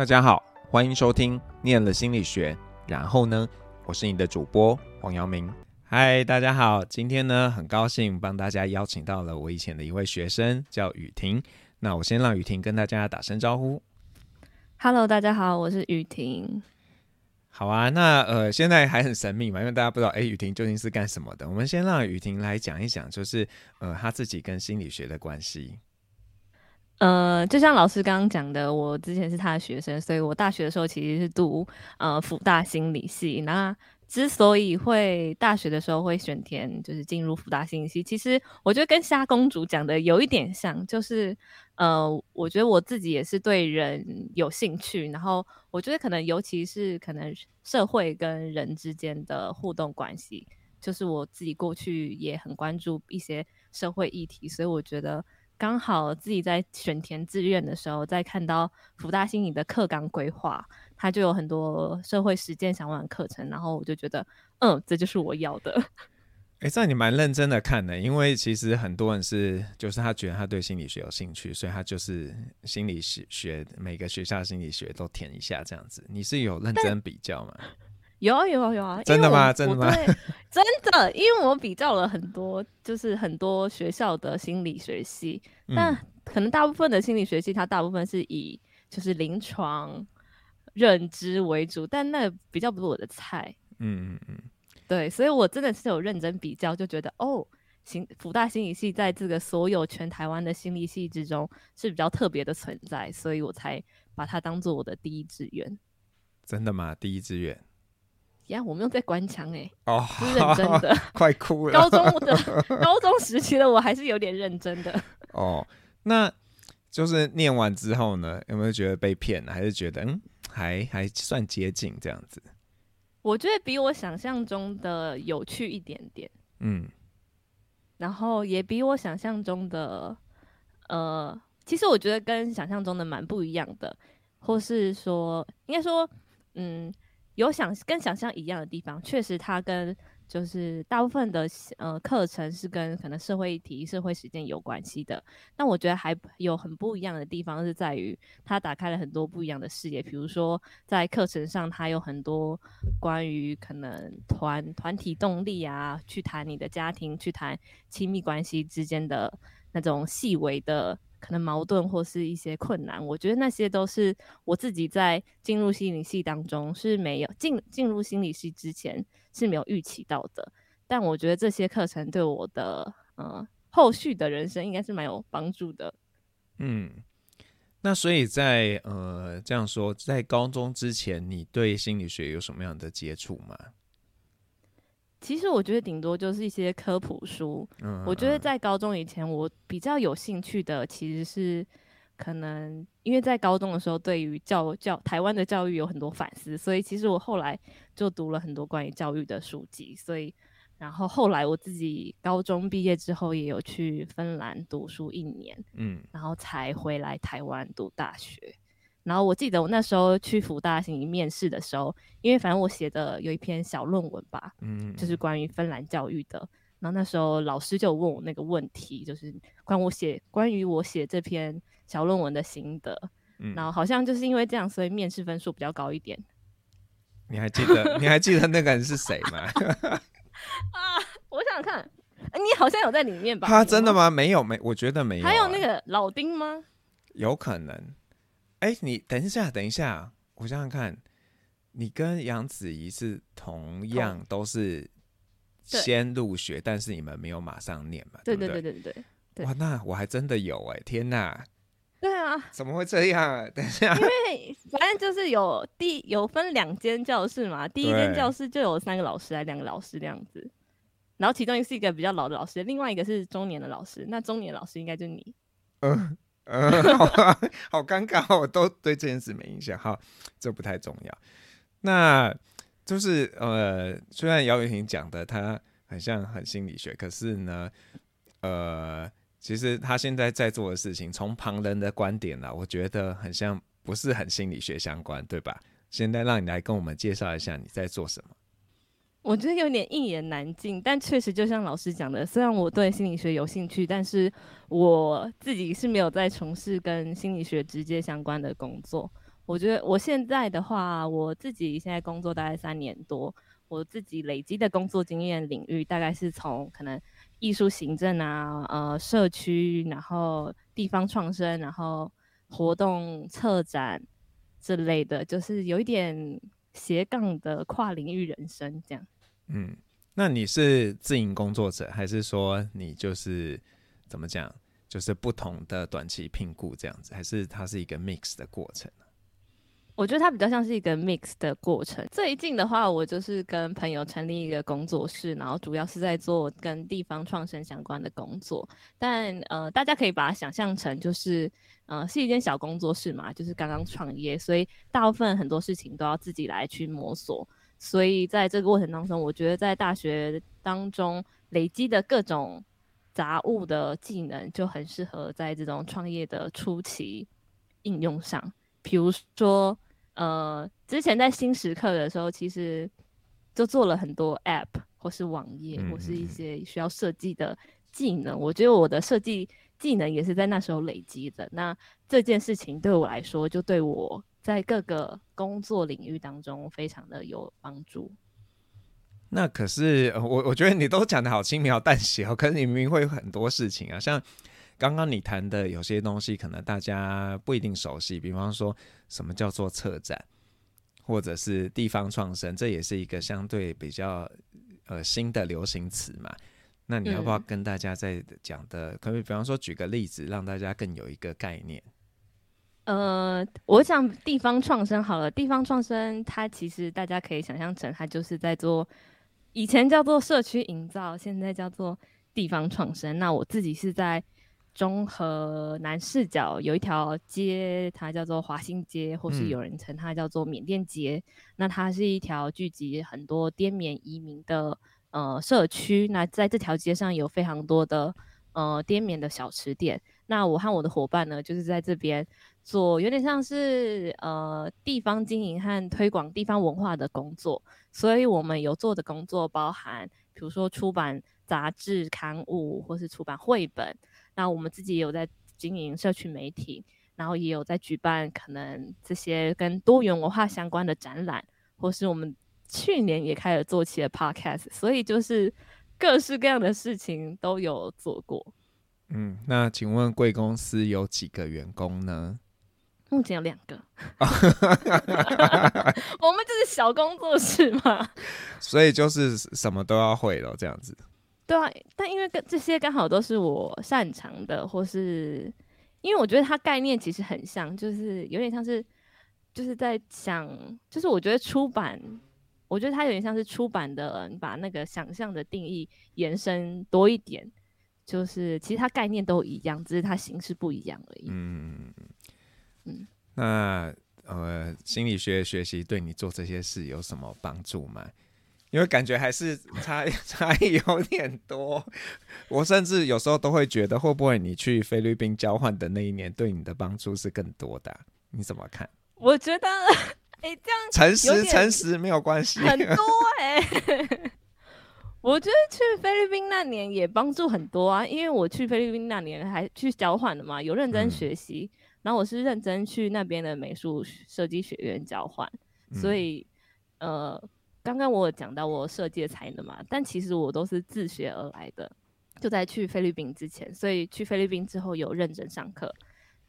大家好，欢迎收听《念了心理学》，然后呢，我是你的主播黄阳明。嗨，大家好，今天呢，很高兴帮大家邀请到了我以前的一位学生，叫雨婷。那我先让雨婷跟大家打声招呼。Hello，大家好，我是雨婷。好啊，那呃，现在还很神秘嘛，因为大家不知道，哎，雨婷究竟是干什么的？我们先让雨婷来讲一讲，就是呃，她自己跟心理学的关系。呃，就像老师刚刚讲的，我之前是他的学生，所以我大学的时候其实是读呃辅大心理系。那之所以会大学的时候会选填，就是进入辅大心理系，其实我觉得跟虾公主讲的有一点像，就是呃，我觉得我自己也是对人有兴趣，然后我觉得可能尤其是可能社会跟人之间的互动关系，就是我自己过去也很关注一些社会议题，所以我觉得。刚好自己在选填志愿的时候，在看到福大心理的课纲规划，它就有很多社会实践相关的课程，然后我就觉得，嗯，这就是我要的。哎、欸，这你蛮认真的看的，因为其实很多人是，就是他觉得他对心理学有兴趣，所以他就是心理学每个学校心理学都填一下这样子。你是有认真比较吗？有啊有啊有啊！真的吗？真的吗？真的，因为我比较了很多，就是很多学校的心理学系，嗯、但可能大部分的心理学系，它大部分是以就是临床认知为主，但那比较不是我的菜。嗯嗯嗯，对，所以我真的是有认真比较，就觉得哦，心福大心理系在这个所有全台湾的心理系之中是比较特别的存在，所以我才把它当做我的第一志愿。真的吗？第一志愿？呀，我没有在官腔哎，哦，是认真的，快哭了。高中的 高中时期的我还是有点认真的。哦，那就是念完之后呢，有没有觉得被骗了？还是觉得嗯，还还算接近这样子？我觉得比我想象中的有趣一点点，嗯，然后也比我想象中的，呃，其实我觉得跟想象中的蛮不一样的，或是说，应该说，嗯。有想跟想象一样的地方，确实它跟就是大部分的呃课程是跟可能社会议题、社会实践有关系的。但我觉得还有很不一样的地方是在于，它打开了很多不一样的视野。比如说在课程上，它有很多关于可能团团体动力啊，去谈你的家庭，去谈亲密关系之间的那种细微的。可能矛盾或是一些困难，我觉得那些都是我自己在进入心理系当中是没有进进入心理系之前是没有预期到的。但我觉得这些课程对我的呃后续的人生应该是蛮有帮助的。嗯，那所以在呃这样说，在高中之前，你对心理学有什么样的接触吗？其实我觉得顶多就是一些科普书。嗯，我觉得在高中以前，我比较有兴趣的其实是可能因为在高中的时候，对于教教台湾的教育有很多反思，所以其实我后来就读了很多关于教育的书籍。所以，然后后来我自己高中毕业之后，也有去芬兰读书一年，嗯，然后才回来台湾读大学。然后我记得我那时候去福大心理面试的时候，因为反正我写的有一篇小论文吧，嗯，就是关于芬兰教育的。然后那时候老师就问我那个问题，就是关我写关于我写这篇小论文的心得。嗯，然后好像就是因为这样，所以面试分数比较高一点。你还记得你还记得那个人是谁吗？啊，我想想看，你好像有在里面吧？他真的吗？没有，没，我觉得没有啊。还有那个老丁吗？有可能。哎，你等一下，等一下，我想想看，你跟杨子怡是同样都是先入学，但是你们没有马上念嘛？对对对对对对。哇，那我还真的有哎，天哪！对啊，怎么会这样？等一下，因为反正就是有第有分两间教室嘛，第一间教室就有三个老师，还两个老师这样子，然后其中一个是一个比较老的老师，另外一个是中年的老师，那中年的老师应该就是你。嗯。嗯，好，好尴尬，我都对这件事没印象。好，这不太重要。那就是呃，虽然姚雨婷讲的他很像很心理学，可是呢，呃，其实他现在在做的事情，从旁人的观点呢，我觉得很像不是很心理学相关，对吧？现在让你来跟我们介绍一下你在做什么。我觉得有点一言难尽，但确实就像老师讲的，虽然我对心理学有兴趣，但是我自己是没有在从事跟心理学直接相关的工作。我觉得我现在的话，我自己现在工作大概三年多，我自己累积的工作经验领域大概是从可能艺术行政啊、呃社区，然后地方创生，然后活动策展之类的，就是有一点斜杠的跨领域人生这样。嗯，那你是自营工作者，还是说你就是怎么讲，就是不同的短期聘雇这样子，还是它是一个 mix 的过程？我觉得它比较像是一个 mix 的过程。最近的话，我就是跟朋友成立一个工作室，然后主要是在做跟地方创生相关的工作。但呃，大家可以把它想象成就是呃，是一间小工作室嘛，就是刚刚创业，所以大部分很多事情都要自己来去摸索。所以在这个过程当中，我觉得在大学当中累积的各种杂物的技能，就很适合在这种创业的初期应用上。比如说。呃，之前在新时刻的时候，其实就做了很多 App 或是网页，或是一些需要设计的技能。我觉得我的设计技能也是在那时候累积的。那这件事情对我来说，就对我在各个工作领域当中非常的有帮助。那可是我我觉得你都讲的好轻描淡写哦，可是你明明会有很多事情啊，像。刚刚你谈的有些东西，可能大家不一定熟悉，比方说什么叫做策展，或者是地方创生，这也是一个相对比较呃新的流行词嘛。那你要不要跟大家再讲的，可不可以比方说举个例子，让大家更有一个概念？呃，我想地方创生好了，地方创生它其实大家可以想象成，它就是在做以前叫做社区营造，现在叫做地方创生。那我自己是在。中和南势角有一条街，它叫做华新街，或是有人称它叫做缅甸街。嗯、那它是一条聚集很多滇缅移民的呃社区。那在这条街上有非常多的呃滇缅的小吃店。那我和我的伙伴呢，就是在这边做有点像是呃地方经营和推广地方文化的工作。所以我们有做的工作包含，比如说出版杂志刊物，或是出版绘本。那我们自己也有在经营社区媒体，然后也有在举办可能这些跟多元文化相关的展览，或是我们去年也开始做起了 podcast，所以就是各式各样的事情都有做过。嗯，那请问贵公司有几个员工呢？目前有两个，我们就是小工作室嘛，所以就是什么都要会了，这样子。对啊，但因为跟这些刚好都是我擅长的，或是因为我觉得它概念其实很像，就是有点像是就是在想，就是我觉得出版，我觉得它有点像是出版的，你把那个想象的定义延伸多一点，就是其实它概念都一样，只是它形式不一样而已。嗯嗯，那呃，心理学学习对你做这些事有什么帮助吗？因为感觉还是差 差异有点多，我甚至有时候都会觉得，会不会你去菲律宾交换的那一年，对你的帮助是更多的？你怎么看？我觉得，哎、欸，这样诚实诚实没有关系，很多哎、欸。我觉得去菲律宾那年也帮助很多啊，因为我去菲律宾那年还去交换的嘛，有认真学习，嗯、然后我是认真去那边的美术设计学院交换，所以、嗯、呃。刚刚我有讲到我设计的才能嘛，但其实我都是自学而来的，就在去菲律宾之前，所以去菲律宾之后有认真上课，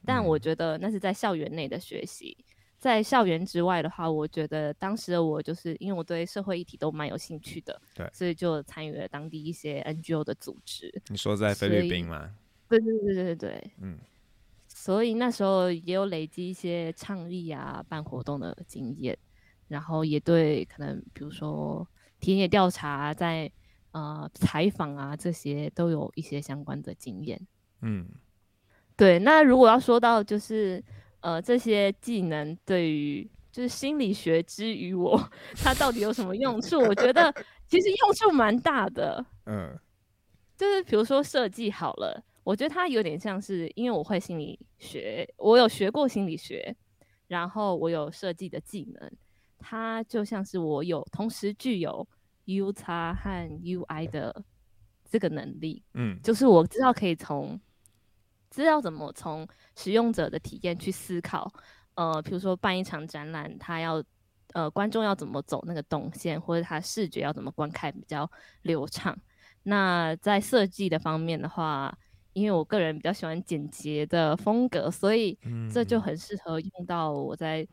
但我觉得那是在校园内的学习，在校园之外的话，我觉得当时的我就是因为我对社会议题都蛮有兴趣的，对，所以就参与了当地一些 NGO 的组织。你说在菲律宾吗？对对对对对，嗯，所以那时候也有累积一些倡议啊、办活动的经验。然后也对，可能比如说田野调查在，在呃采访啊这些都有一些相关的经验。嗯，对。那如果要说到就是呃这些技能对于就是心理学之于我，它到底有什么用处？我觉得 其实用处蛮大的。嗯，就是比如说设计好了，我觉得它有点像是因为我会心理学，我有学过心理学，然后我有设计的技能。它就像是我有同时具有 UX 和 UI 的这个能力，嗯，就是我知道可以从知道怎么从使用者的体验去思考，呃，比如说办一场展览，他要呃观众要怎么走那个动线，或者他视觉要怎么观看比较流畅。那在设计的方面的话，因为我个人比较喜欢简洁的风格，所以这就很适合用到我在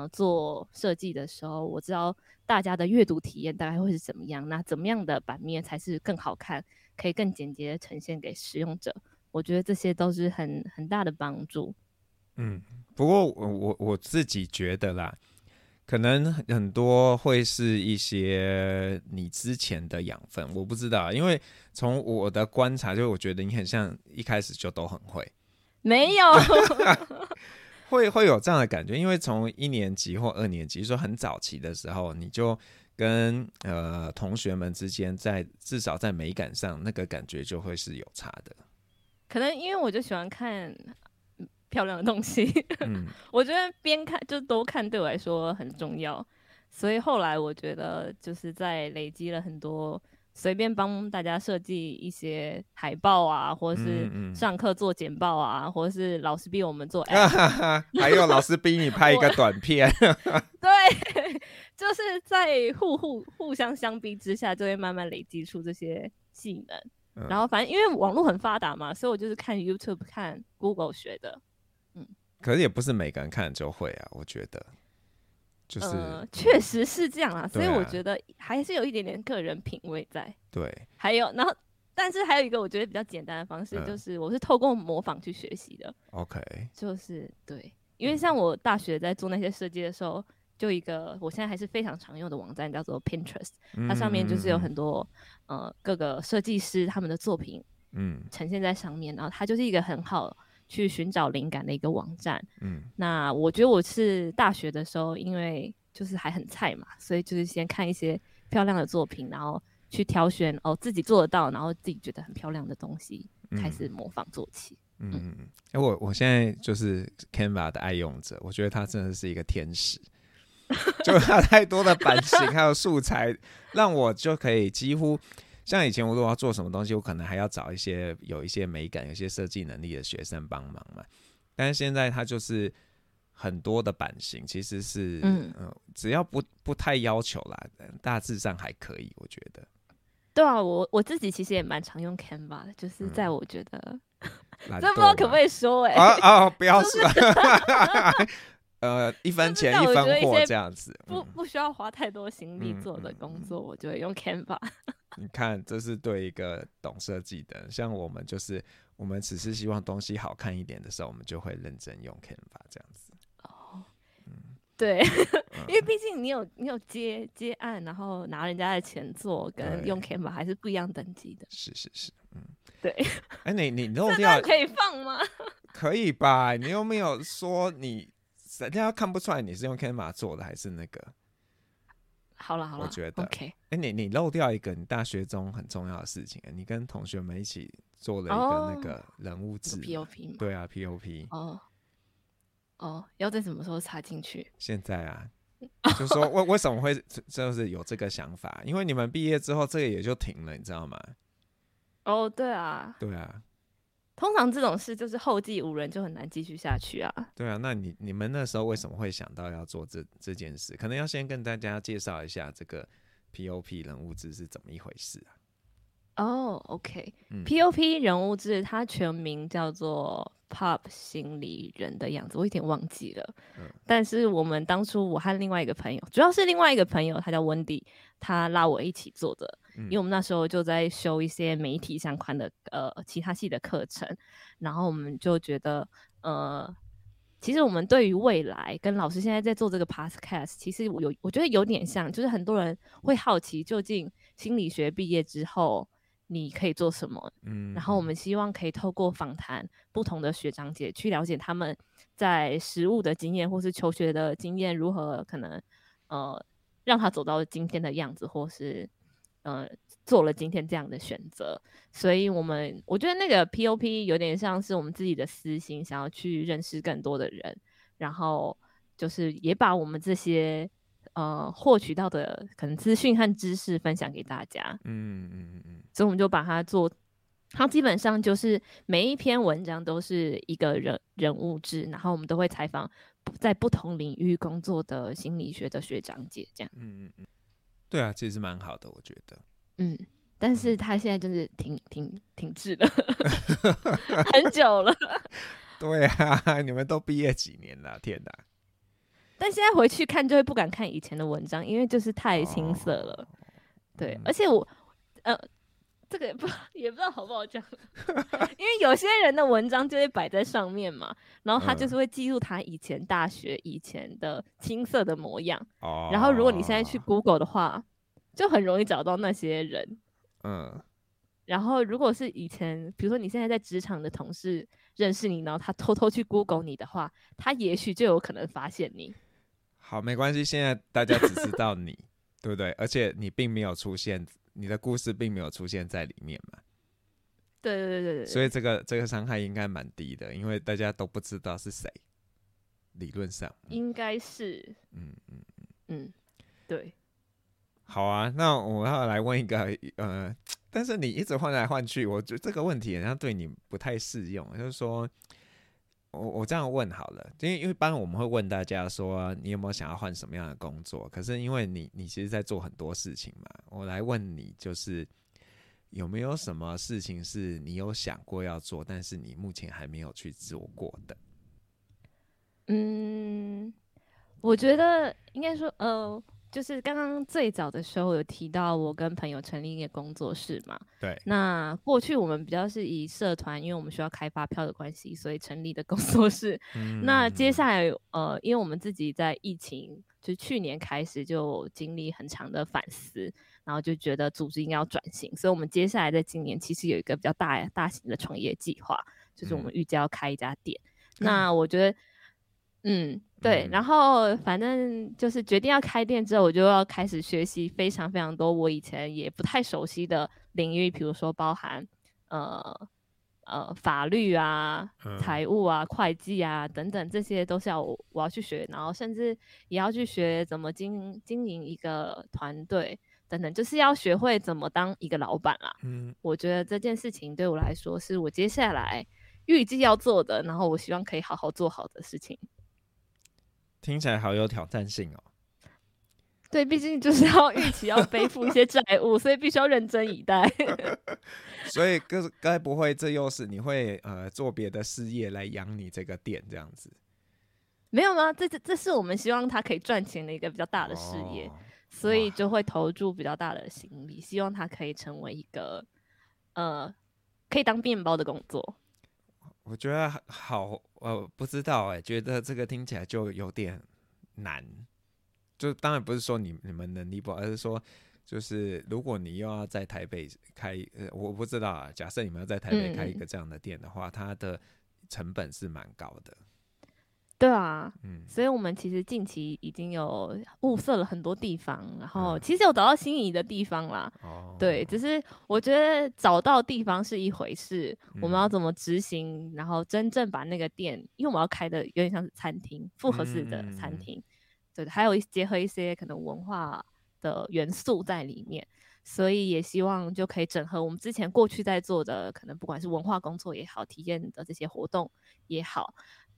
呃做设计的时候。我知道大家的阅读体验大概会是怎么样，那怎么样的版面才是更好看，可以更简洁的呈现给使用者。我觉得这些都是很很大的帮助。嗯，不过我我我自己觉得啦。可能很多会是一些你之前的养分，我不知道，因为从我的观察，就我觉得你很像一开始就都很会，没有，会会有这样的感觉，因为从一年级或二年级，说很早期的时候，你就跟呃同学们之间在至少在美感上那个感觉就会是有差的，可能因为我就喜欢看。漂亮的东西，嗯，我觉得边看就都看对我来说很重要，所以后来我觉得就是在累积了很多，随便帮大家设计一些海报啊，或者是上课做简报啊，嗯嗯，或者是老师逼我们做 还有老师逼你拍一个短片，对，就是在互互互相相逼之下，就会慢慢累积出这些技能。嗯、然后反正因为网络很发达嘛，所以我就是看 YouTube、看 Google 学的。嗯可是也不是每个人看就会啊，我觉得，就是确、呃、实是这样啊，所以我觉得还是有一点点个人品味在。对，还有，然后，但是还有一个我觉得比较简单的方式，就是我是透过模仿去学习的。OK，就是对，因为像我大学在做那些设计的时候，就一个我现在还是非常常用的网站叫做 Pinterest，它上面就是有很多呃各个设计师他们的作品，嗯，呈现在上面，然后它就是一个很好。去寻找灵感的一个网站。嗯，那我觉得我是大学的时候，因为就是还很菜嘛，所以就是先看一些漂亮的作品，然后去挑选哦自己做得到，然后自己觉得很漂亮的东西，开始模仿做起。嗯嗯，哎、嗯，我我现在就是 Canva 的爱用者，我觉得它真的是一个天使，就它太多的版型 还有素材，让我就可以几乎。像以前我如果要做什么东西，我可能还要找一些有一些美感、有一些设计能力的学生帮忙嘛。但是现在它就是很多的版型，其实是嗯、呃，只要不不太要求啦，大致上还可以，我觉得。对啊，我我自己其实也蛮常用 Canva 的，就是在我觉得，嗯、这不知道可不可以说哎、欸？啊啊，不 要说。呃，一分钱一分货这样子，不不需要花太多心力做的工作，嗯、我就会用 Canva。你看，这是对一个懂设计的，像我们就是，我们只是希望东西好看一点的时候，我们就会认真用 Canva 这样子。哦，嗯，对，嗯、因为毕竟你有你有接接案，然后拿人家的钱做，跟用 Canva 还是不一样等级的。是是是，嗯，对。哎、欸，你你漏掉可以放吗？可以吧？你又没有说你。人家看不出来你是用 Canva 做的还是那个？好了好了，我觉得 OK。哎、欸，你你漏掉一个你大学中很重要的事情，你跟同学们一起做了一个那个人物志、oh, POP。对啊，POP。哦哦，要在什么时候插进去？现在啊，就说为 为什么会就是有这个想法？因为你们毕业之后这个也就停了，你知道吗？哦，oh, 对啊，对啊。通常这种事就是后继无人，就很难继续下去啊。对啊，那你你们那时候为什么会想到要做这这件事？可能要先跟大家介绍一下这个 POP 人物志是怎么一回事啊？哦、oh,，OK，POP、嗯、人物志它全名叫做 Pop 心理人的样子，我有点忘记了。嗯、但是我们当初我和另外一个朋友，主要是另外一个朋友，他叫温迪，他拉我一起做的。因为我们那时候就在修一些媒体相关的呃其他系的课程，然后我们就觉得呃，其实我们对于未来跟老师现在在做这个 podcast，其实有我觉得有点像，就是很多人会好奇究竟心理学毕业之后你可以做什么，嗯，然后我们希望可以透过访谈不同的学长姐去了解他们在实务的经验或是求学的经验如何可能呃让他走到今天的样子，或是。呃，做了今天这样的选择，所以我们我觉得那个 POP 有点像是我们自己的私心，想要去认识更多的人，然后就是也把我们这些呃获取到的可能资讯和知识分享给大家。嗯嗯嗯嗯，所以我们就把它做它基本上就是每一篇文章都是一个人人物志，然后我们都会采访在不同领域工作的心理学的学长姐，这样。嗯嗯嗯，对啊，其实蛮好的，我觉得。嗯，但是他现在就是停停停滞了，很久了。对啊，你们都毕业几年了？天哪！但现在回去看，就会不敢看以前的文章，因为就是太青涩了。哦、对，嗯、而且我呃。这个也不 也不知道好不好讲，因为有些人的文章就会摆在上面嘛，然后他就是会记录他以前大学以前的青涩的模样。哦。然后如果你现在去 Google 的话，就很容易找到那些人。嗯。然后如果是以前，比如说你现在在职场的同事认识你，然后他偷偷去 Google 你的话，他也许就有可能发现你。好，没关系，现在大家只知道你，对不对？而且你并没有出现。你的故事并没有出现在里面嘛？对对对对，所以这个这个伤害应该蛮低的，因为大家都不知道是谁。理论上应该是，嗯嗯嗯嗯，对。好啊，那我要来问一个，呃，但是你一直换来换去，我觉得这个问题好像对你不太适用，就是说。我我这样问好了，因为因为一般我们会问大家说，你有没有想要换什么样的工作？可是因为你你其实在做很多事情嘛，我来问你，就是有没有什么事情是你有想过要做，但是你目前还没有去做过的？嗯，我觉得应该说，呃。就是刚刚最早的时候有提到，我跟朋友成立一个工作室嘛。对。那过去我们比较是以社团，因为我们需要开发票的关系，所以成立的工作室。嗯。那接下来，呃，因为我们自己在疫情，就去年开始就经历很长的反思，然后就觉得组织应该要转型，所以我们接下来在今年其实有一个比较大大型的创业计划，就是我们预计要开一家店。嗯。那我觉得，嗯。对，然后反正就是决定要开店之后，我就要开始学习非常非常多我以前也不太熟悉的领域，比如说包含呃呃法律啊、财务啊、会计啊等等，这些都是要我，我要去学，然后甚至也要去学怎么经经营一个团队等等，就是要学会怎么当一个老板啦。嗯，我觉得这件事情对我来说是我接下来预计要做的，然后我希望可以好好做好的事情。听起来好有挑战性哦。对，毕竟就是要预期要背负一些债务，所以必须要认真以待。所以，该该不会这又是你会呃做别的事业来养你这个店这样子？没有吗？这这这是我们希望他可以赚钱的一个比较大的事业，哦、所以就会投注比较大的心力，希望他可以成为一个呃可以当面包的工作。我觉得好，呃，不知道哎，觉得这个听起来就有点难。就当然不是说你你们能力不好，而是说，就是如果你又要在台北开，呃，我不知道啊。假设你们要在台北开一个这样的店的话，嗯、它的成本是蛮高的。对啊，嗯，所以我们其实近期已经有物色了很多地方，然后其实有找到心仪的地方啦。哦，对，只是我觉得找到地方是一回事，嗯、我们要怎么执行，然后真正把那个店，因为我们要开的有点像是餐厅，复合式的餐厅，嗯、对，还有一结合一些可能文化的元素在里面，所以也希望就可以整合我们之前过去在做的，可能不管是文化工作也好，体验的这些活动也好。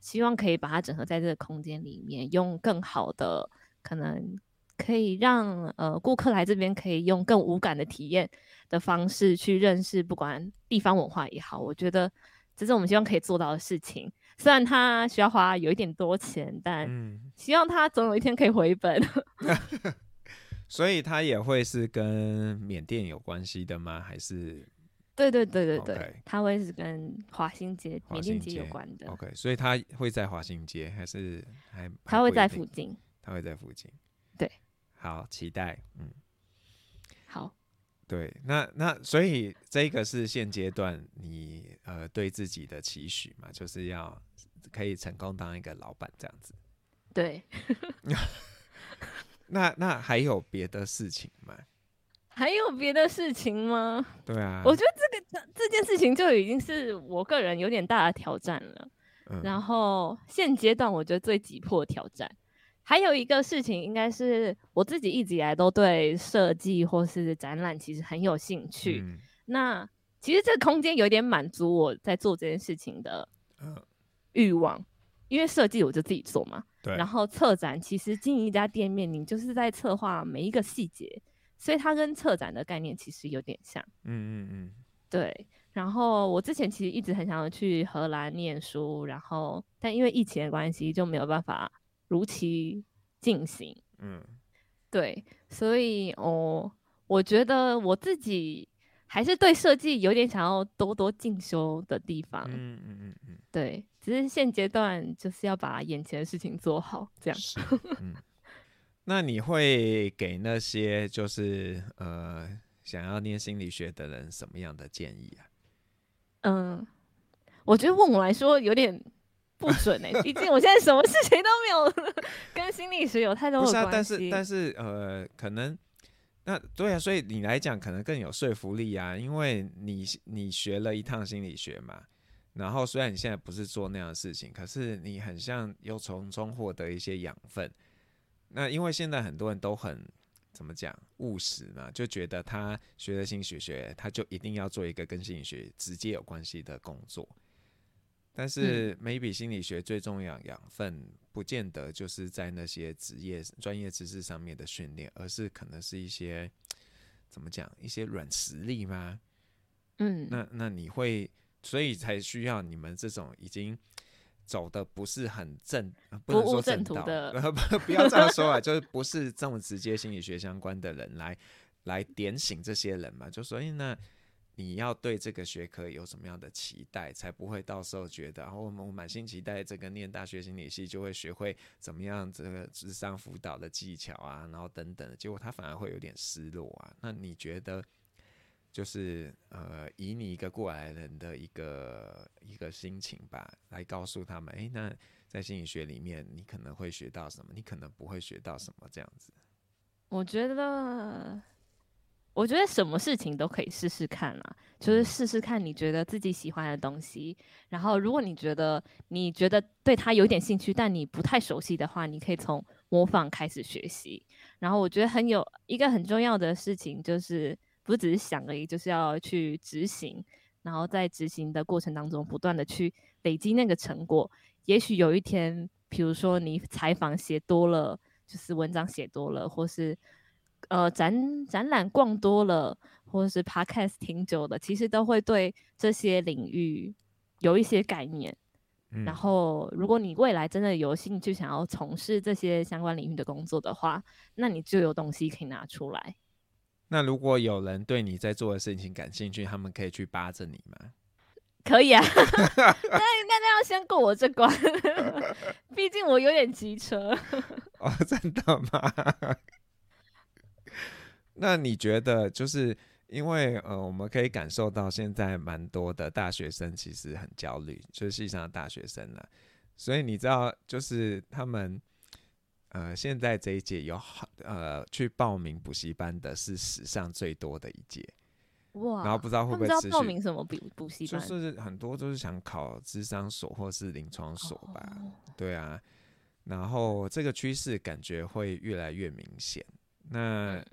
希望可以把它整合在这个空间里面，用更好的可能可以让呃顾客来这边可以用更无感的体验的方式去认识，不管地方文化也好，我觉得这是我们希望可以做到的事情。虽然它需要花有一点多钱，但希望它总有一天可以回本。嗯、所以它也会是跟缅甸有关系的吗？还是？对对对对对，Okay. 它会是跟华新街、缅甸街有关的。OK，所以它会在华新街，还是还？它会在附近。它会在附近。对，好期待，嗯，好。对，那那所以这个是现阶段你呃对自己的期许嘛，就是要可以成功当一个老板这样子。对。那那还有别的事情吗？还有别的事情吗？对啊，我觉得这个这件事情就已经是我个人有点大的挑战了。嗯、然后现阶段我觉得最急迫的挑战，还有一个事情，应该是我自己一直以来都对设计或是展览其实很有兴趣。嗯、那其实这个空间有点满足我在做这件事情的欲望，因为设计我就自己做嘛。对。然后策展其实经营一家店面，你就是在策划每一个细节，所以它跟策展的概念其实有点像。嗯嗯嗯。对。然后我之前其实一直很想要去荷兰念书，然后但因为疫情的关系就没有办法如期进行。嗯。对，所以哦，我觉得我自己。还是对设计有点想要多多进修的地方。嗯嗯嗯嗯，对，只是现阶段就是要把眼前的事情做好，这样。嗯，那你会给那些就是呃想要念心理学的人什么样的建议啊？嗯，我觉得问我来说有点不准哎、欸，毕竟我现在什么事情都没有跟心理学有太多的关系。不是啊，但是但是呃，可能。那对啊，所以你来讲可能更有说服力啊，因为你你学了一趟心理学嘛，然后虽然你现在不是做那样的事情，可是你很像又从中获得一些养分。那因为现在很多人都很怎么讲务实嘛，就觉得他学了心理学，他就一定要做一个跟心理学直接有关系的工作。但是，maybe 心理学最重要养分，不见得就是在那些职业专业知识上面的训练，而是可能是一些怎么讲，一些软实力吗？嗯，那那你会，所以才需要你们这种已经走的不是很正，不能说正道 的，不不要这样说啊，就是不是这么直接心理学相关的人来来点醒这些人嘛？就所以呢。你要对这个学科有什么样的期待，才不会到时候觉得，然后我们满心期待这个念大学心理系就会学会怎么样这个智商辅导的技巧啊，然后等等，结果他反而会有点失落啊。那你觉得，就是呃，以你一个过来人的一个一个心情吧，来告诉他们，诶，那在心理学里面，你可能会学到什么，你可能不会学到什么，这样子。我觉得。我觉得什么事情都可以试试看啦，就是试试看你觉得自己喜欢的东西。然后，如果你觉得你觉得对他有点兴趣，但你不太熟悉的话，你可以从模仿开始学习。然后，我觉得很有一个很重要的事情，就是不只是想而已，就是要去执行。然后在执行的过程当中，不断的去累积那个成果。也许有一天，比如说你采访写多了，就是文章写多了，或是。呃，展展览逛多了，或者是 podcast 挺久的，其实都会对这些领域有一些概念。嗯。然后，如果你未来真的有兴趣想要从事这些相关领域的工作的话，那你就有东西可以拿出来。那如果有人对你在做的事情感兴趣，他们可以去扒着你吗？可以啊，那那那要先过我这关，毕竟我有点机车。哦，真的吗？那你觉得，就是因为呃，我们可以感受到现在蛮多的大学生其实很焦虑，就是系上的大学生了。所以你知道，就是他们呃，现在这一届有好呃去报名补习班的是史上最多的一届。哇！然后不知道会不会持续报名什么补补习班？就是很多都是想考智商所或是临床所吧。哦。对啊，然后这个趋势感觉会越来越明显。那。嗯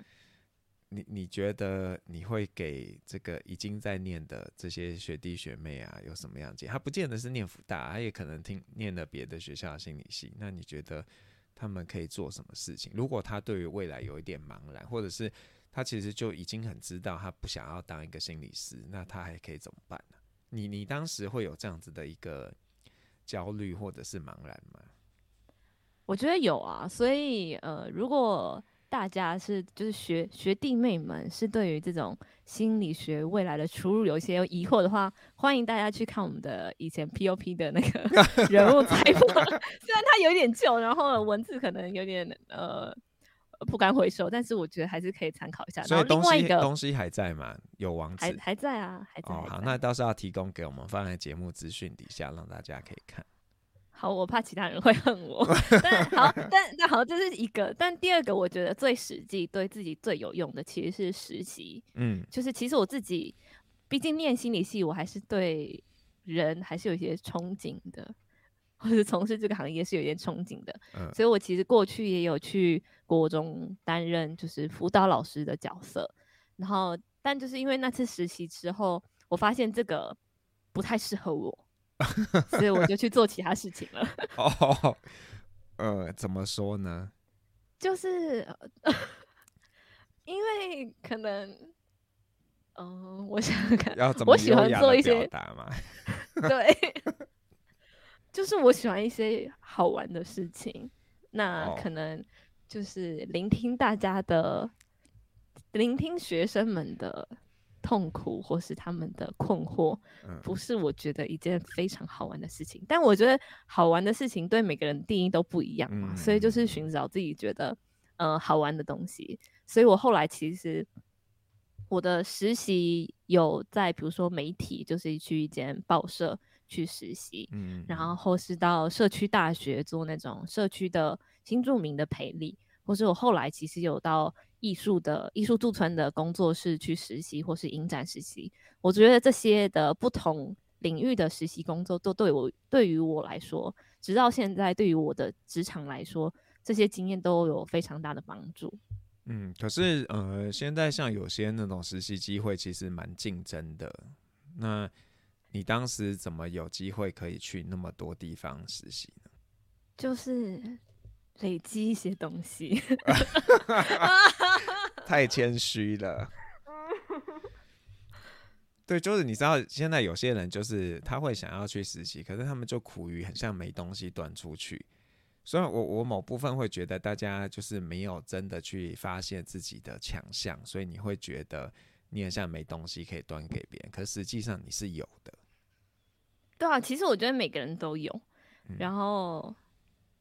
你你觉得你会给这个已经在念的这些学弟学妹啊，有什么样建议？他不见得是念福大，他也可能听念了别的学校的心理系。那你觉得他们可以做什么事情？如果他对于未来有一点茫然，或者是他其实就已经很知道他不想要当一个心理师，那他还可以怎么办呢？你你当时会有这样子的一个焦虑或者是茫然吗？我觉得有啊，所以呃，如果。大家是就是学学弟妹们是对于这种心理学未来的出入有一些疑惑的话，欢迎大家去看我们的以前 POP 的那个 人物采访，虽然它有点旧，然后文字可能有点呃不敢回收，但是我觉得还是可以参考一下。所以另外一个东西还在吗？有网址？还还在啊，还在。哦，好，那到时候要提供给我们放在节目资讯底下，让大家可以看。好，我怕其他人会恨我。但好，但那好，这是一个。但第二个，我觉得最实际、对自己最有用的，其实是实习。嗯，就是其实我自己，毕竟念心理系，我还是对人还是有一些憧憬的，或者从事这个行业是有一点憧憬的。嗯，所以我其实过去也有去国中担任就是辅导老师的角色。然后，但就是因为那次实习之后。我发现这个不太适合我，所以我就去做其他事情了。哦，呃，怎么说呢？就是因为可能，嗯、呃，我想看，我喜欢做一些 对，就是我喜欢一些好玩的事情，那可能就是聆听大家的，聆听学生们的。痛苦或是他们的困惑，不是我觉得一件非常好玩的事情。嗯、但我觉得好玩的事情对每个人定义都不一样嘛，嗯、所以就是寻找自己觉得呃好玩的东西。所以我后来其实我的实习有在比如说媒体，就是去一间报社去实习，嗯，然后或是到社区大学做那种社区的新住民的培力，或是我后来其实有到。艺术的艺术驻村的工作室去实习，或是影展实习，我觉得这些的不同领域的实习工作，都对我对于我来说，直到现在对于我的职场来说，这些经验都有非常大的帮助。嗯，可是呃，现在像有些那种实习机会，其实蛮竞争的。那你当时怎么有机会可以去那么多地方实习呢？就是。累积一些东西，太谦虚了。对，就是你知道，现在有些人就是他会想要去实习，可是他们就苦于很像没东西端出去。所以我我某部分会觉得大家就是没有真的去发现自己的强项，所以你会觉得你很像没东西可以端给别人，可实际上你是有的。对啊，其实我觉得每个人都有，然后。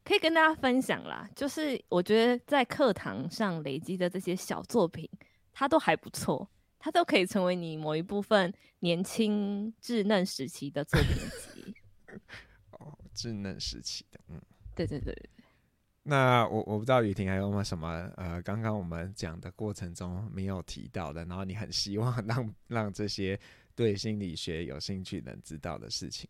可以跟大家分享啦，就是我觉得在课堂上累积的这些小作品，它都还不错，它都可以成为你某一部分年轻稚嫩时期的作品集。哦，稚嫩时期的，嗯，对对对。那我我不知道雨婷还有没有什么呃，刚刚我们讲的过程中没有提到的，然后你很希望 让让这些对心理学有兴趣的人知道的事情。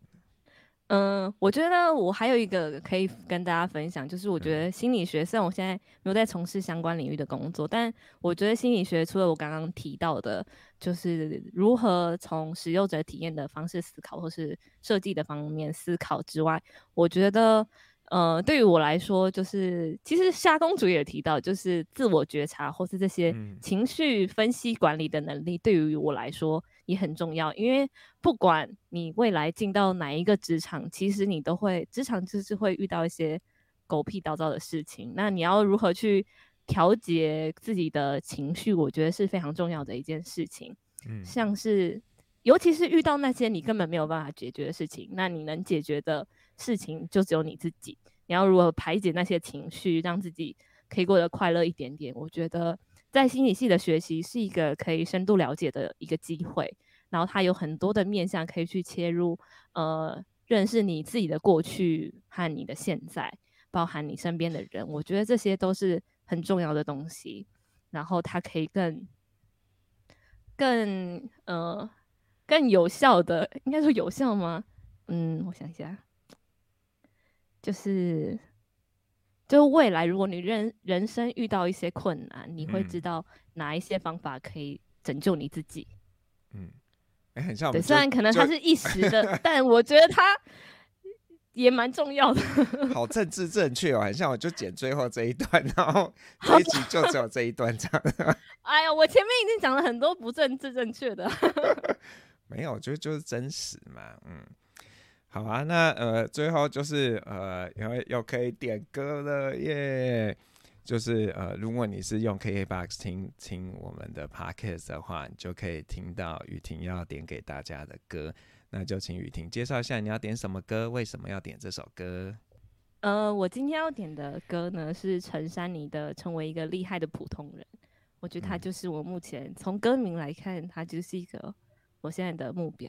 嗯，我觉得我还有一个可以跟大家分享，就是我觉得心理学，虽然我现在没有在从事相关领域的工作，但我觉得心理学除了我刚刚提到的，就是如何从使用者体验的方式思考，或是设计的方面思考之外，我觉得，呃，对于我来说，就是其实夏公主也提到，就是自我觉察或是这些情绪分析管理的能力，对于我来说。也很重要，因为不管你未来进到哪一个职场，其实你都会职场就是会遇到一些狗屁倒灶的事情。那你要如何去调节自己的情绪，我觉得是非常重要的一件事情。嗯，像是尤其是遇到那些你根本没有办法解决的事情，那你能解决的事情就只有你自己。你要如何排解那些情绪，让自己可以过得快乐一点点？我觉得。在心理系的学习是一个可以深度了解的一个机会，然后它有很多的面向可以去切入，呃，认识你自己的过去和你的现在，包含你身边的人，我觉得这些都是很重要的东西。然后它可以更、更呃、更有效的，应该说有效吗？嗯，我想一下，就是。就未来，如果你人人生遇到一些困难，你会知道哪一些方法可以拯救你自己。嗯，哎、欸，很像。对，虽然可能它是一时的，但我觉得它也蛮重要的。好政治正确哦，很像我就剪最后这一段，然后 这一集就只有这一段这样。哎呀，我前面已经讲了很多不政治正确的。没有，就就是真实嘛，嗯。好啊，那呃，最后就是呃，因为又可以点歌了耶。Yeah! 就是呃，如果你是用 KKBOX 听听我们的 Podcast 的话，你就可以听到雨婷要点给大家的歌。那就请雨婷介绍一下你要点什么歌，为什么要点这首歌？呃，我今天要点的歌呢是陈珊妮的《成为一个厉害的普通人》。我觉得他就是我目前从歌名来看，他就是一个我现在的目标。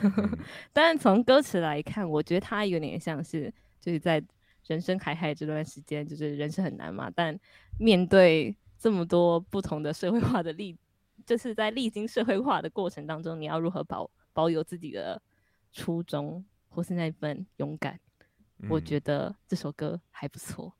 但是从歌词来看，我觉得他有点像是，就是在人生海海这段时间，就是人生很难嘛。但面对这么多不同的社会化的历，就是在历经社会化的过程当中，你要如何保保有自己的初衷，或是那份勇敢？嗯、我觉得这首歌还不错，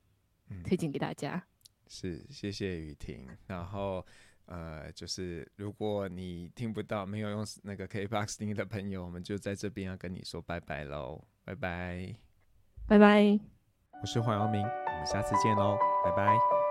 推荐给大家。是，谢谢雨婷。然后。呃，就是如果你听不到，没有用那个 KBox 听的朋友，我们就在这边要跟你说拜拜喽，拜拜，拜拜。我是黄耀明，我们下次见喽，拜拜。